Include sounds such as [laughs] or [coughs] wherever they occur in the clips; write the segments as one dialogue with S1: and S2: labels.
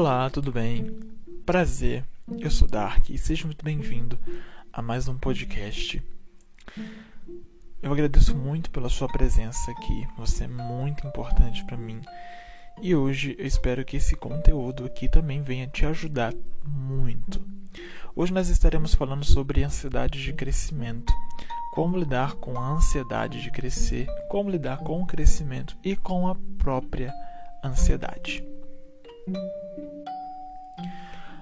S1: Olá, tudo bem? Prazer, eu sou Dark e seja muito bem-vindo a mais um podcast. Eu agradeço muito pela sua presença aqui, você é muito importante para mim. E hoje eu espero que esse conteúdo aqui também venha te ajudar muito. Hoje nós estaremos falando sobre ansiedade de crescimento, como lidar com a ansiedade de crescer, como lidar com o crescimento e com a própria ansiedade.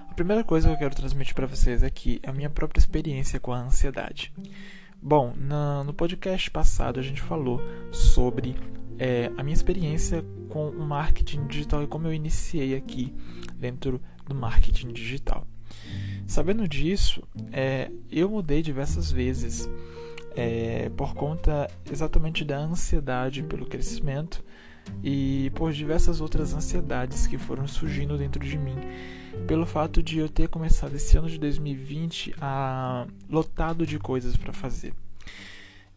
S1: A primeira coisa que eu quero transmitir para vocês aqui é a minha própria experiência com a ansiedade. Bom, na, no podcast passado a gente falou sobre é, a minha experiência com o marketing digital e como eu iniciei aqui dentro do marketing digital. Sabendo disso, é, eu mudei diversas vezes é, por conta exatamente da ansiedade pelo crescimento e por diversas outras ansiedades que foram surgindo dentro de mim, pelo fato de eu ter começado esse ano de 2020 a lotado de coisas para fazer.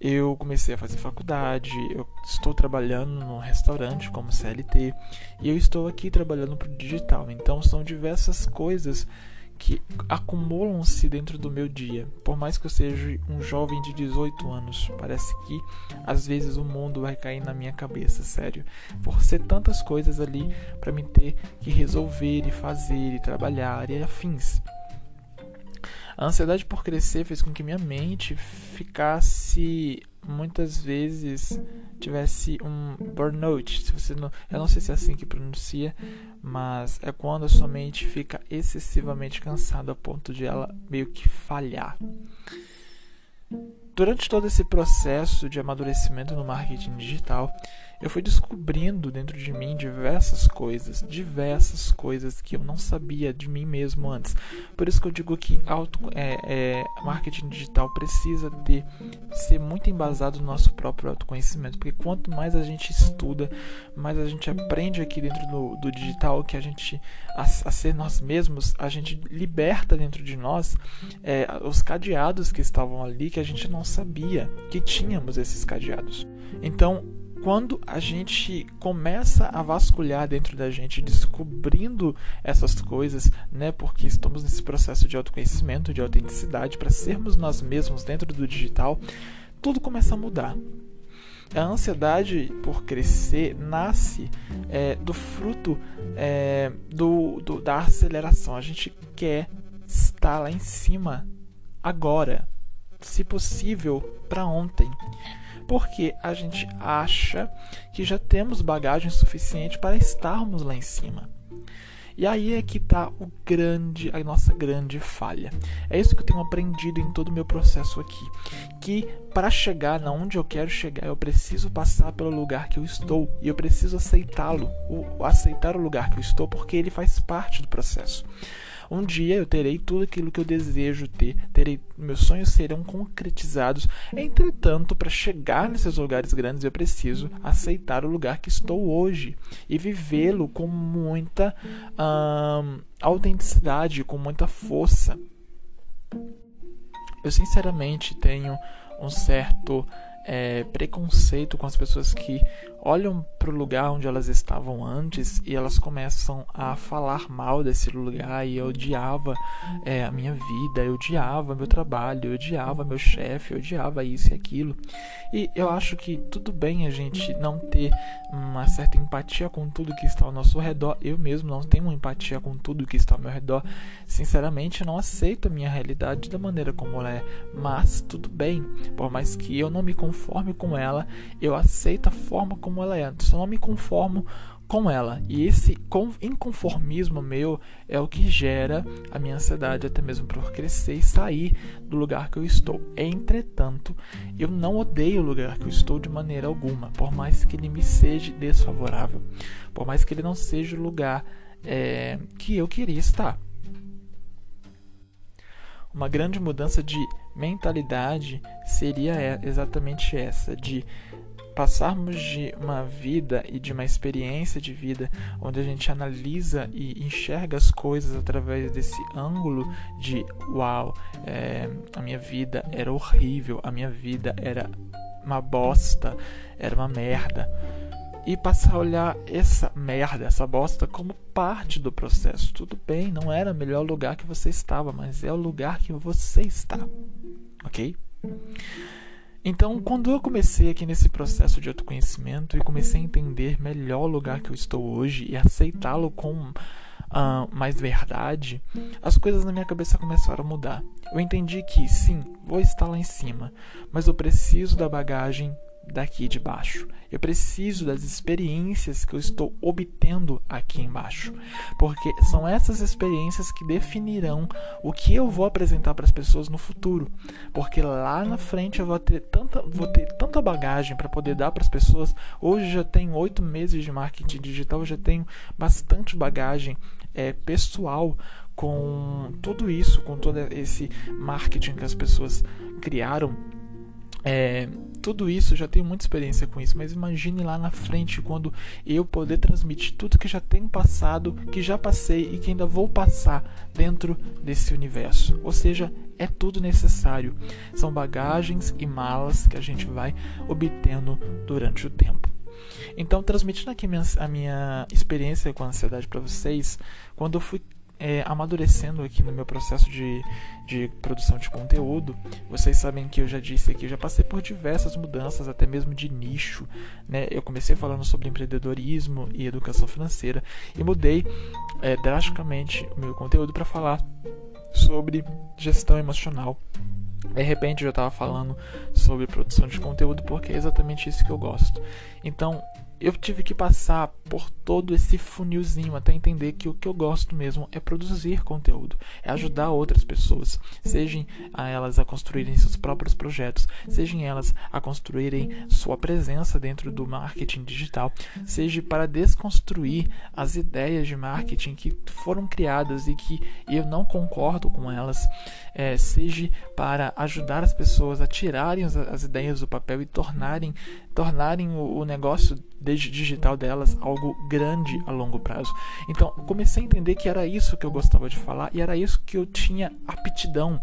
S1: Eu comecei a fazer faculdade, eu estou trabalhando num restaurante como CLT e eu estou aqui trabalhando para o digital. Então são diversas coisas que acumulam-se dentro do meu dia. Por mais que eu seja um jovem de 18 anos, parece que às vezes o mundo vai cair na minha cabeça, sério. Por ser tantas coisas ali para me ter que resolver e fazer e trabalhar e afins. A ansiedade por crescer fez com que minha mente ficasse muitas vezes tivesse um burnout. Se você não, eu não sei se é assim que pronuncia, mas é quando a sua mente fica excessivamente cansada a ponto de ela meio que falhar. Durante todo esse processo de amadurecimento no marketing digital, eu fui descobrindo dentro de mim diversas coisas, diversas coisas que eu não sabia de mim mesmo antes. Por isso que eu digo que auto, é, é, marketing digital precisa ter, ser muito embasado no nosso próprio autoconhecimento, porque quanto mais a gente estuda, mais a gente aprende aqui dentro do, do digital que a gente a, a, ser nós mesmos, a gente liberta dentro de nós é, os cadeados que estavam ali que a gente não sabia que tínhamos esses cadeados. Então quando a gente começa a vasculhar dentro da gente, descobrindo essas coisas, né? Porque estamos nesse processo de autoconhecimento, de autenticidade, para sermos nós mesmos dentro do digital, tudo começa a mudar. A ansiedade por crescer nasce é, do fruto é, do, do, da aceleração. A gente quer estar lá em cima agora, se possível, para ontem porque a gente acha que já temos bagagem suficiente para estarmos lá em cima. E aí é que está o grande, a nossa grande falha. É isso que eu tenho aprendido em todo o meu processo aqui, que para chegar na onde eu quero chegar, eu preciso passar pelo lugar que eu estou e eu preciso aceitá-lo, aceitar o lugar que eu estou, porque ele faz parte do processo. Um dia eu terei tudo aquilo que eu desejo ter, terei meus sonhos serão concretizados. Entretanto, para chegar nesses lugares grandes, eu preciso aceitar o lugar que estou hoje e vivê-lo com muita hum, autenticidade, com muita força. Eu sinceramente tenho um certo é, preconceito com as pessoas que olham para o lugar onde elas estavam antes e elas começam a falar mal desse lugar e eu odiava é, a minha vida, eu odiava meu trabalho, eu odiava meu chefe, eu odiava isso e aquilo. E eu acho que tudo bem a gente não ter uma certa empatia com tudo que está ao nosso redor. Eu mesmo não tenho empatia com tudo que está ao meu redor. Sinceramente, não aceito a minha realidade da maneira como ela é. Mas tudo bem, por mais que eu não me conforme com ela, eu aceito a forma como ela é. Só não me conformo com ela. E esse inconformismo meu é o que gera a minha ansiedade, até mesmo por crescer e sair do lugar que eu estou. Entretanto, eu não odeio o lugar que eu estou de maneira alguma, por mais que ele me seja desfavorável, por mais que ele não seja o lugar é, que eu queria estar. Uma grande mudança de mentalidade seria exatamente essa, de passarmos de uma vida e de uma experiência de vida onde a gente analisa e enxerga as coisas através desse ângulo de uau, é, a minha vida era horrível, a minha vida era uma bosta, era uma merda. e passar a olhar essa merda, essa bosta, como parte do processo. Tudo bem, não era o melhor lugar que você estava, mas é o lugar que você está, ok? Então, quando eu comecei aqui nesse processo de autoconhecimento e comecei a entender melhor o lugar que eu estou hoje e aceitá-lo com uh, mais verdade, as coisas na minha cabeça começaram a mudar. Eu entendi que, sim, vou estar lá em cima, mas eu preciso da bagagem daqui de baixo. Eu preciso das experiências que eu estou obtendo aqui embaixo, porque são essas experiências que definirão o que eu vou apresentar para as pessoas no futuro. Porque lá na frente eu vou ter tanta, vou ter tanta bagagem para poder dar para as pessoas. Hoje já tenho oito meses de marketing digital, já tenho bastante bagagem é, pessoal com tudo isso, com todo esse marketing que as pessoas criaram é, tudo isso, já tenho muita experiência com isso, mas imagine lá na frente quando eu poder transmitir tudo que já tenho passado, que já passei e que ainda vou passar dentro desse universo. Ou seja, é tudo necessário. São bagagens e malas que a gente vai obtendo durante o tempo. Então, transmitindo aqui a minha experiência com a ansiedade para vocês, quando eu fui é, amadurecendo aqui no meu processo de, de produção de conteúdo. Vocês sabem que eu já disse aqui, já passei por diversas mudanças, até mesmo de nicho. Né? Eu comecei falando sobre empreendedorismo e educação financeira e mudei é, drasticamente o meu conteúdo para falar sobre gestão emocional. De repente eu já estava falando sobre produção de conteúdo porque é exatamente isso que eu gosto. Então eu tive que passar por todo esse funilzinho até entender que o que eu gosto mesmo é produzir conteúdo, é ajudar outras pessoas, sejam elas a construírem seus próprios projetos, sejam elas a construírem sua presença dentro do marketing digital, seja para desconstruir as ideias de marketing que foram criadas e que eu não concordo com elas, é, seja para ajudar as pessoas a tirarem as, as ideias do papel e tornarem tornarem o, o negócio digital delas algo grande a longo prazo. Então, comecei a entender que era isso que eu gostava de falar e era isso que eu tinha aptidão.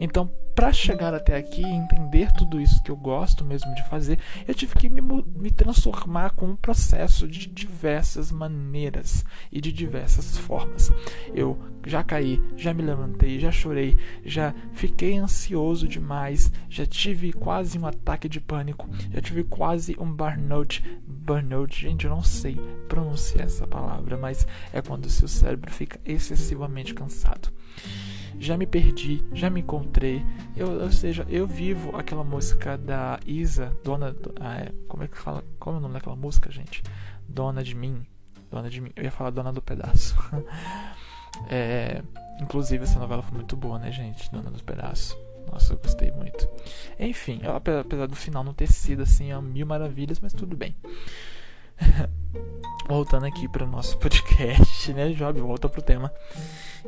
S1: Então, para chegar até aqui e entender tudo isso que eu gosto mesmo de fazer, eu tive que me, me transformar com um processo de diversas maneiras e de diversas formas. Eu já caí, já me levantei, já chorei, já fiquei ansioso demais, já tive quase um ataque de pânico, já tive quase um burnout. Burnout, gente, eu não sei pronunciar essa palavra, mas é quando o seu cérebro fica excessivamente cansado já me perdi, já me encontrei. Eu, ou seja, eu vivo aquela música da Isa, dona. Ah, é, como é que fala? Como é o nome daquela música, gente? Dona de mim. Dona de mim. Eu ia falar Dona do Pedaço. [laughs] é, inclusive, essa novela foi muito boa, né, gente? Dona do Pedaço. Nossa, eu gostei muito. Enfim, apesar do final não ter sido assim a mil maravilhas, mas tudo bem. [laughs] Voltando aqui para o nosso podcast, né, Job? Volta pro tema.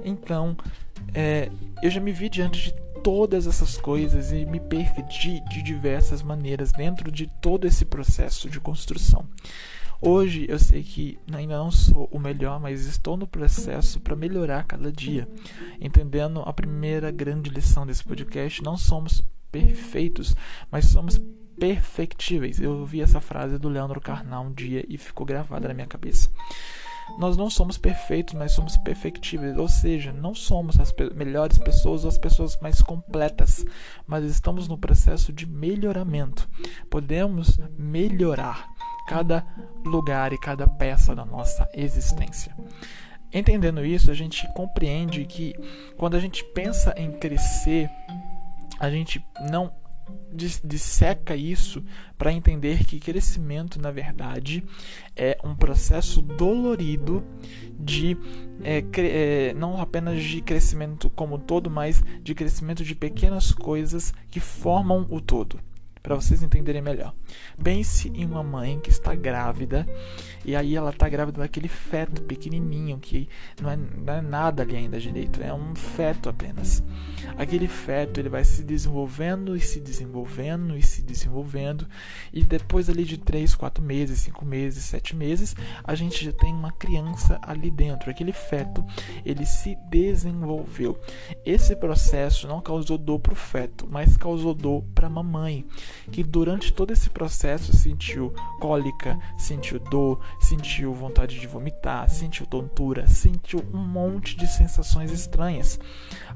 S1: Então, é, eu já me vi diante de todas essas coisas e me perdi de diversas maneiras dentro de todo esse processo de construção. Hoje eu sei que ainda não sou o melhor, mas estou no processo para melhorar cada dia. Entendendo a primeira grande lição desse podcast, não somos perfeitos, mas somos perfectíveis. Eu ouvi essa frase do Leandro Carnal um dia e ficou gravada na minha cabeça. Nós não somos perfeitos, mas somos perfectíveis, ou seja, não somos as melhores pessoas ou as pessoas mais completas, mas estamos no processo de melhoramento. Podemos melhorar cada lugar e cada peça da nossa existência. Entendendo isso, a gente compreende que quando a gente pensa em crescer, a gente não disseca isso para entender que crescimento, na verdade, é um processo dolorido de é, é, não apenas de crescimento como todo, mas de crescimento de pequenas coisas que formam o todo para vocês entenderem melhor. Pense em uma mãe que está grávida e aí ela está grávida daquele feto pequenininho que não é, não é, nada ali ainda direito, é um feto apenas. Aquele feto ele vai se desenvolvendo e se desenvolvendo e se desenvolvendo e depois ali de 3, 4 meses, 5 meses, 7 meses, a gente já tem uma criança ali dentro. Aquele feto ele se desenvolveu. Esse processo não causou dor para o feto, mas causou dor para a mamãe que durante todo esse processo sentiu cólica, sentiu dor, sentiu vontade de vomitar, sentiu tontura, sentiu um monte de sensações estranhas.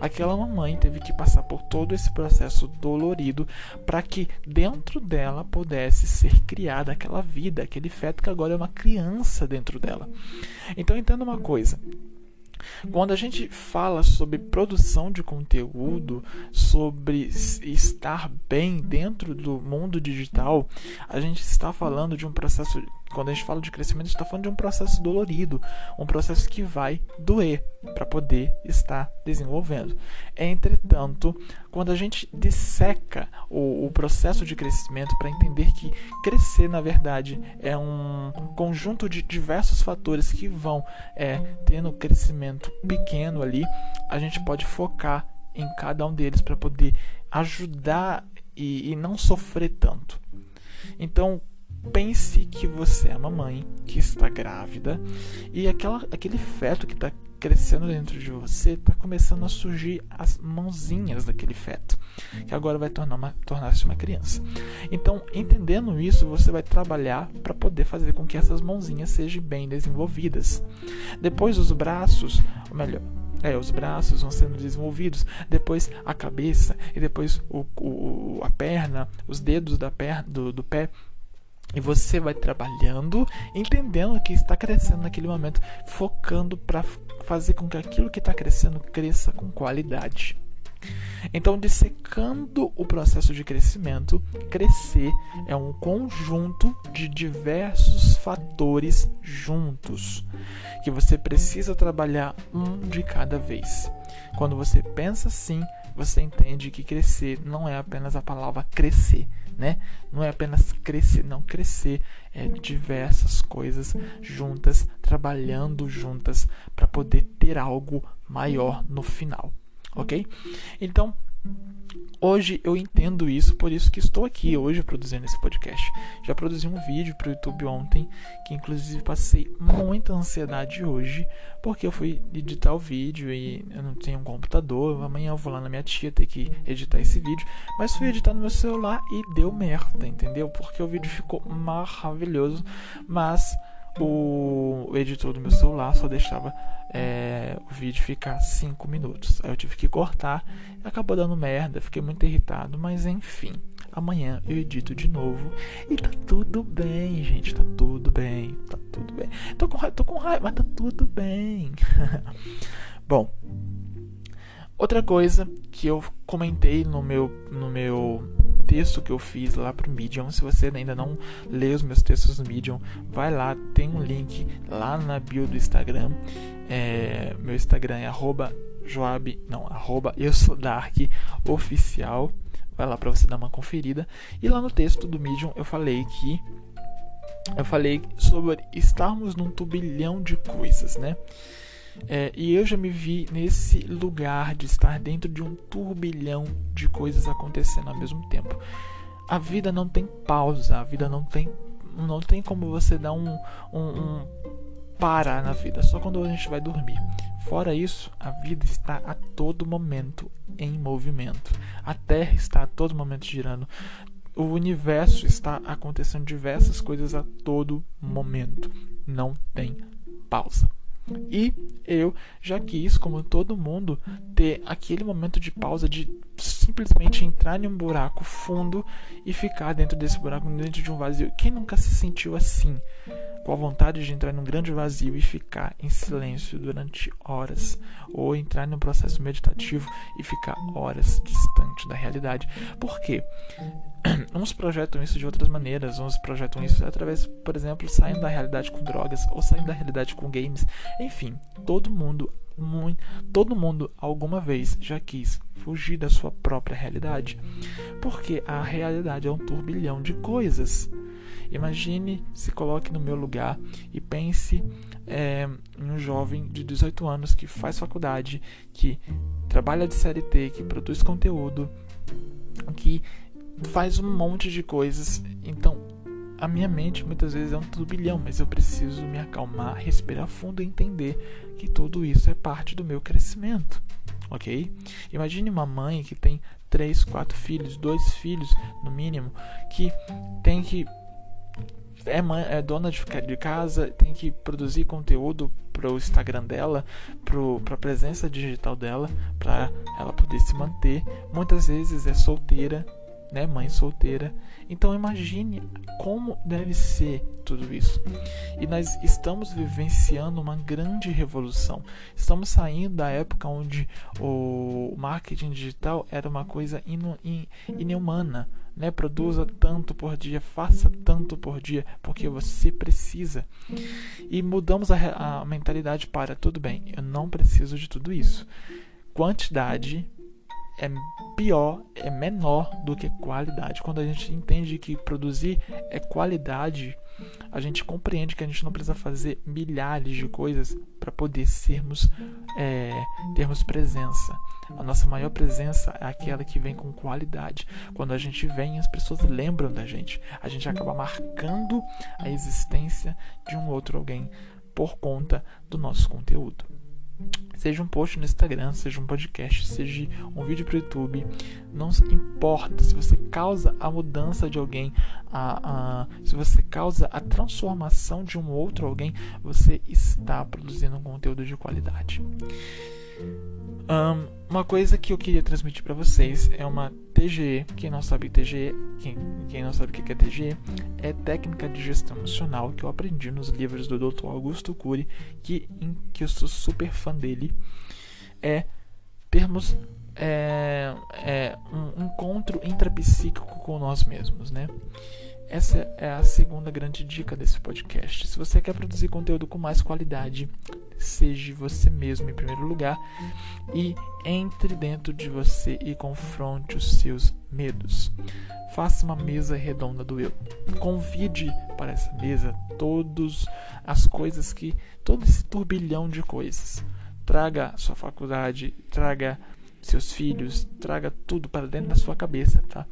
S1: Aquela mamãe teve que passar por todo esse processo dolorido para que dentro dela pudesse ser criada aquela vida, aquele feto que agora é uma criança dentro dela. Então entenda uma coisa. Quando a gente fala sobre produção de conteúdo, sobre estar bem dentro do mundo digital, a gente está falando de um processo quando a gente fala de crescimento, a gente está falando de um processo dolorido, um processo que vai doer para poder estar desenvolvendo. Entretanto, quando a gente disseca o, o processo de crescimento para entender que crescer, na verdade, é um conjunto de diversos fatores que vão é, tendo crescimento pequeno ali, a gente pode focar em cada um deles para poder ajudar e, e não sofrer tanto. Então, pense que você é uma mãe que está grávida e aquela, aquele feto que está crescendo dentro de você está começando a surgir as mãozinhas daquele feto, que agora vai tornar tornar-se uma criança. Então, entendendo isso, você vai trabalhar para poder fazer com que essas mãozinhas sejam bem desenvolvidas. Depois, os braços, ou melhor, é, os braços vão sendo desenvolvidos, depois a cabeça e depois o, o, a perna, os dedos da perna, do, do pé e você vai trabalhando, entendendo que está crescendo naquele momento, focando para fazer com que aquilo que está crescendo cresça com qualidade. Então, dissecando o processo de crescimento, crescer é um conjunto de diversos fatores juntos, que você precisa trabalhar um de cada vez. Quando você pensa assim, você entende que crescer não é apenas a palavra crescer, né? Não é apenas crescer, não crescer é diversas coisas juntas, trabalhando juntas para poder ter algo maior no final, ok? Então Hoje eu entendo isso, por isso que estou aqui hoje produzindo esse podcast. Já produzi um vídeo para o YouTube ontem, que inclusive passei muita ansiedade hoje, porque eu fui editar o vídeo e eu não tenho um computador. Amanhã eu vou lá na minha tia ter que editar esse vídeo, mas fui editar no meu celular e deu merda, entendeu? Porque o vídeo ficou maravilhoso, mas o editor do meu celular só deixava é, o vídeo ficar 5 minutos. Aí eu tive que cortar acabou dando merda. Fiquei muito irritado, mas enfim. Amanhã eu edito de novo e tá tudo bem, gente. Tá tudo bem, tá tudo bem. Tô com raiva, tô com raiva mas tá tudo bem. [laughs] Bom, outra coisa que eu comentei no meu, no meu texto que eu fiz lá pro Medium. Se você ainda não lê os meus textos no Medium, vai lá, tem um link lá na bio do Instagram. É, meu Instagram é arroba Joab, não, arroba eu sou Dark oficial. Vai lá para você dar uma conferida. E lá no texto do Medium eu falei que eu falei sobre estarmos num turbilhão de coisas, né? É, e eu já me vi nesse lugar de estar dentro de um turbilhão de coisas acontecendo ao mesmo tempo. A vida não tem pausa, a vida não tem, não tem como você dar um, um, um parar na vida, só quando a gente vai dormir. Fora isso, a vida está a todo momento em movimento. A Terra está a todo momento girando. O universo está acontecendo diversas coisas a todo momento. Não tem pausa. E eu já quis, como todo mundo, ter aquele momento de pausa de simplesmente entrar em um buraco fundo e ficar dentro desse buraco, dentro de um vazio. Quem nunca se sentiu assim? Com a vontade de entrar num grande vazio e ficar em silêncio durante horas, ou entrar num processo meditativo e ficar horas distante da realidade. Por quê? [clears throat] uns projetam isso de outras maneiras, uns projetam isso através, por exemplo, saindo da realidade com drogas ou saindo da realidade com games. Enfim, todo mundo, muito, todo mundo alguma vez já quis fugir da sua própria realidade, porque a realidade é um turbilhão de coisas. Imagine, se coloque no meu lugar e pense é, em um jovem de 18 anos que faz faculdade, que trabalha de CLT, que produz conteúdo, que faz um monte de coisas. Então, a minha mente muitas vezes é um turbilhão, mas eu preciso me acalmar, respirar fundo e entender que tudo isso é parte do meu crescimento. Ok? Imagine uma mãe que tem três, quatro filhos, dois filhos no mínimo, que tem que é, mãe, é dona de, de casa, tem que produzir conteúdo para o Instagram dela, para a presença digital dela, para ela poder se manter. Muitas vezes é solteira, né, mãe solteira. Então imagine como deve ser tudo isso. E nós estamos vivenciando uma grande revolução. Estamos saindo da época onde o marketing digital era uma coisa inumana. Né? Produza tanto por dia, faça tanto por dia, porque você precisa. E mudamos a, a mentalidade para tudo bem, eu não preciso de tudo isso. Quantidade é pior, é menor do que qualidade. Quando a gente entende que produzir é qualidade, a gente compreende que a gente não precisa fazer milhares de coisas para poder sermos, é, termos presença. A nossa maior presença é aquela que vem com qualidade. Quando a gente vem, as pessoas lembram da gente. A gente acaba marcando a existência de um outro alguém por conta do nosso conteúdo. Seja um post no Instagram, seja um podcast, seja um vídeo para o YouTube, não importa se você causa a mudança de alguém, a, a, se você causa a transformação de um outro alguém, você está produzindo um conteúdo de qualidade. Um, uma coisa que eu queria transmitir para vocês é uma TGE. Quem não sabe TGE, quem, quem não sabe o que é TGE, é técnica de gestão emocional que eu aprendi nos livros do Dr. Augusto Cury, que, em, que eu sou super fã dele. É termos é, é, um encontro intrapsíquico com nós mesmos, né? Essa é a segunda grande dica desse podcast. Se você quer produzir conteúdo com mais qualidade, seja você mesmo em primeiro lugar e entre dentro de você e confronte os seus medos. Faça uma mesa redonda do eu. Convide para essa mesa todas as coisas que todo esse turbilhão de coisas. Traga sua faculdade, traga seus filhos, traga tudo para dentro da sua cabeça, tá?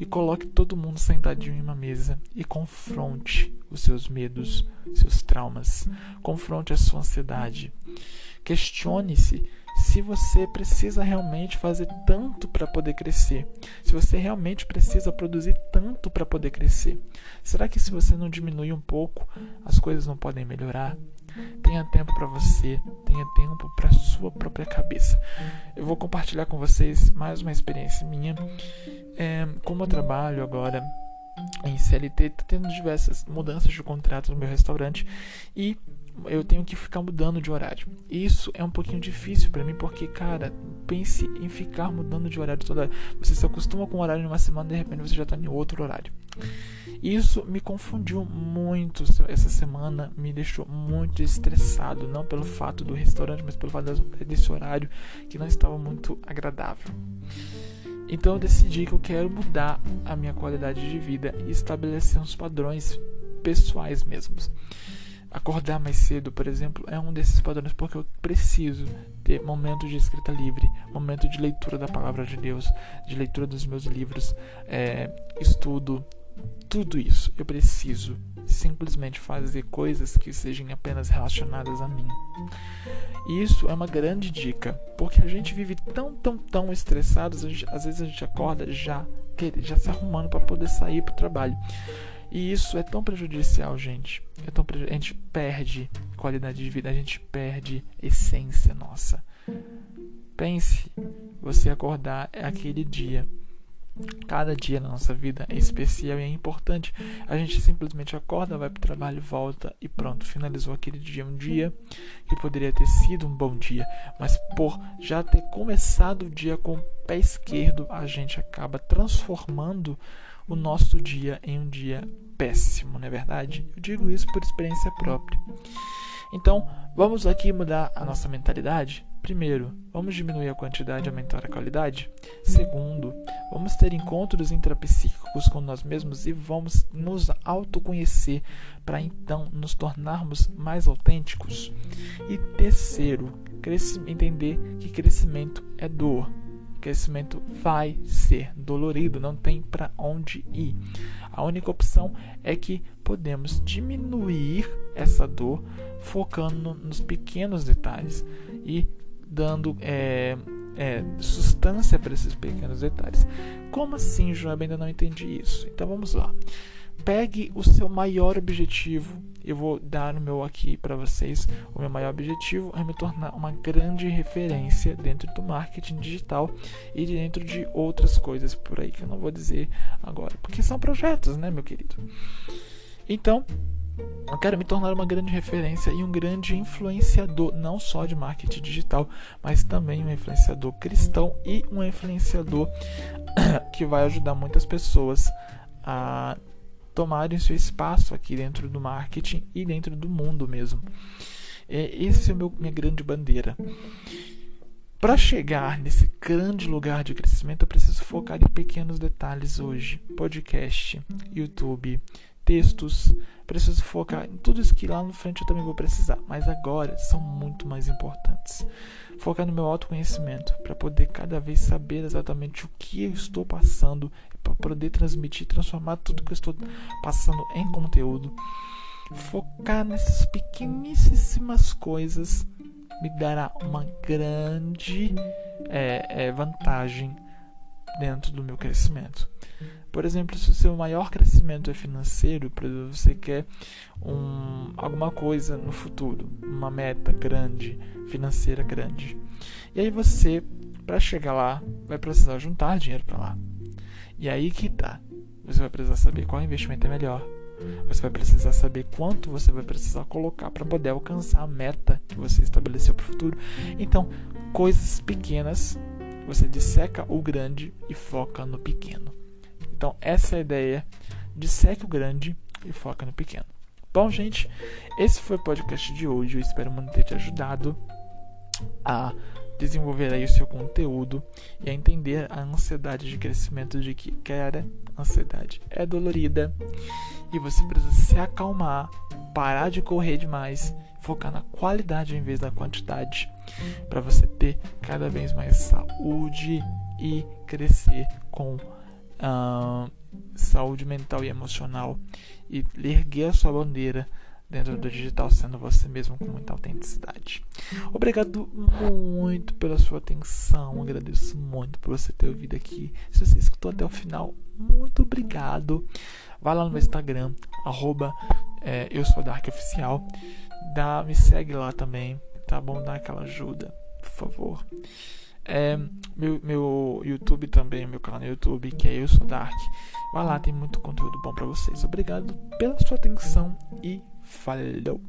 S1: E coloque todo mundo sentadinho em uma mesa e confronte os seus medos, seus traumas, confronte a sua ansiedade. Questione-se se você precisa realmente fazer tanto para poder crescer, se você realmente precisa produzir tanto para poder crescer. Será que se você não diminuir um pouco, as coisas não podem melhorar? Tenha tempo para você, tenha tempo para sua própria cabeça. Eu vou compartilhar com vocês mais uma experiência minha. É, como eu trabalho agora em CLT, tá tendo diversas mudanças de contrato no meu restaurante e eu tenho que ficar mudando de horário. Isso é um pouquinho difícil para mim porque, cara, pense em ficar mudando de horário toda hora. Você se acostuma com um horário em uma semana, de repente você já tá em outro horário. Isso me confundiu muito essa semana, me deixou muito estressado, não pelo fato do restaurante, mas pelo fato desse horário que não estava muito agradável. Então eu decidi que eu quero mudar a minha qualidade de vida e estabelecer uns padrões pessoais mesmos. Acordar mais cedo, por exemplo, é um desses padrões porque eu preciso ter momento de escrita livre, momento de leitura da palavra de Deus, de leitura dos meus livros, é, estudo, tudo isso. Eu preciso simplesmente fazer coisas que sejam apenas relacionadas a mim. E isso é uma grande dica, porque a gente vive tão, tão, tão estressados, às vezes a gente acorda já, já se arrumando para poder sair para o trabalho. E isso é tão prejudicial, gente. É tão preju... A gente perde qualidade de vida, a gente perde essência nossa. Pense, você acordar aquele dia. Cada dia na nossa vida é especial e é importante. A gente simplesmente acorda, vai para o trabalho, volta e pronto, finalizou aquele dia. Um dia que poderia ter sido um bom dia, mas por já ter começado o dia com o pé esquerdo, a gente acaba transformando o nosso dia em um dia péssimo, não é verdade? Eu digo isso por experiência própria. Então, vamos aqui mudar a nossa mentalidade? Primeiro, vamos diminuir a quantidade e aumentar a qualidade? Segundo, vamos ter encontros intrapsíquicos com nós mesmos e vamos nos autoconhecer para então nos tornarmos mais autênticos? E terceiro, entender que crescimento é dor crescimento vai ser dolorido, não tem para onde ir. A única opção é que podemos diminuir essa dor focando nos pequenos detalhes e dando é, é, substância para esses pequenos detalhes. Como assim, Joab? Ainda não entendi isso. Então vamos lá. Pegue o seu maior objetivo. Eu vou dar o meu aqui para vocês. O meu maior objetivo é me tornar uma grande referência dentro do marketing digital e dentro de outras coisas por aí que eu não vou dizer agora, porque são projetos, né, meu querido? Então, eu quero me tornar uma grande referência e um grande influenciador, não só de marketing digital, mas também um influenciador cristão e um influenciador [coughs] que vai ajudar muitas pessoas a tomarem seu espaço aqui dentro do marketing e dentro do mundo mesmo. É, esse é meu, minha grande bandeira. Para chegar nesse grande lugar de crescimento, eu preciso focar em pequenos detalhes hoje: podcast, YouTube, textos. Preciso focar em tudo isso que lá no frente eu também vou precisar, mas agora são muito mais importantes. Focar no meu autoconhecimento para poder cada vez saber exatamente o que eu estou passando, para poder transmitir, transformar tudo que eu estou passando em conteúdo. Focar nessas pequeníssimas coisas me dará uma grande é, é, vantagem dentro do meu crescimento. Por exemplo, se o seu maior crescimento é financeiro, você quer um, alguma coisa no futuro, uma meta grande, financeira grande. E aí você, para chegar lá, vai precisar juntar dinheiro para lá. E aí que tá. Você vai precisar saber qual investimento é melhor. Você vai precisar saber quanto você vai precisar colocar para poder alcançar a meta que você estabeleceu para o futuro. Então, coisas pequenas, você disseca o grande e foca no pequeno. Então, essa é a ideia. Disseque o grande e foca no pequeno. Bom, gente, esse foi o podcast de hoje. Eu espero muito ter te ajudado a desenvolver aí o seu conteúdo e a entender a ansiedade de crescimento de que, cara, ansiedade é dolorida e você precisa se acalmar, parar de correr demais, focar na qualidade em vez da quantidade, para você ter cada vez mais saúde e crescer com uh, saúde mental e emocional e erguer a sua bandeira dentro do digital, sendo você mesmo com muita autenticidade. Obrigado muito pela sua atenção, agradeço muito por você ter ouvido aqui. Se você escutou até o final, muito obrigado. Vai lá no meu Instagram, arroba, é, eu sou Dark Oficial. Dá, me segue lá também, tá bom? Dá aquela ajuda, por favor. É, meu, meu YouTube também, meu canal no YouTube, que é Eu Sou Dark. Vai lá, tem muito conteúdo bom para vocês. Obrigado pela sua atenção e falou!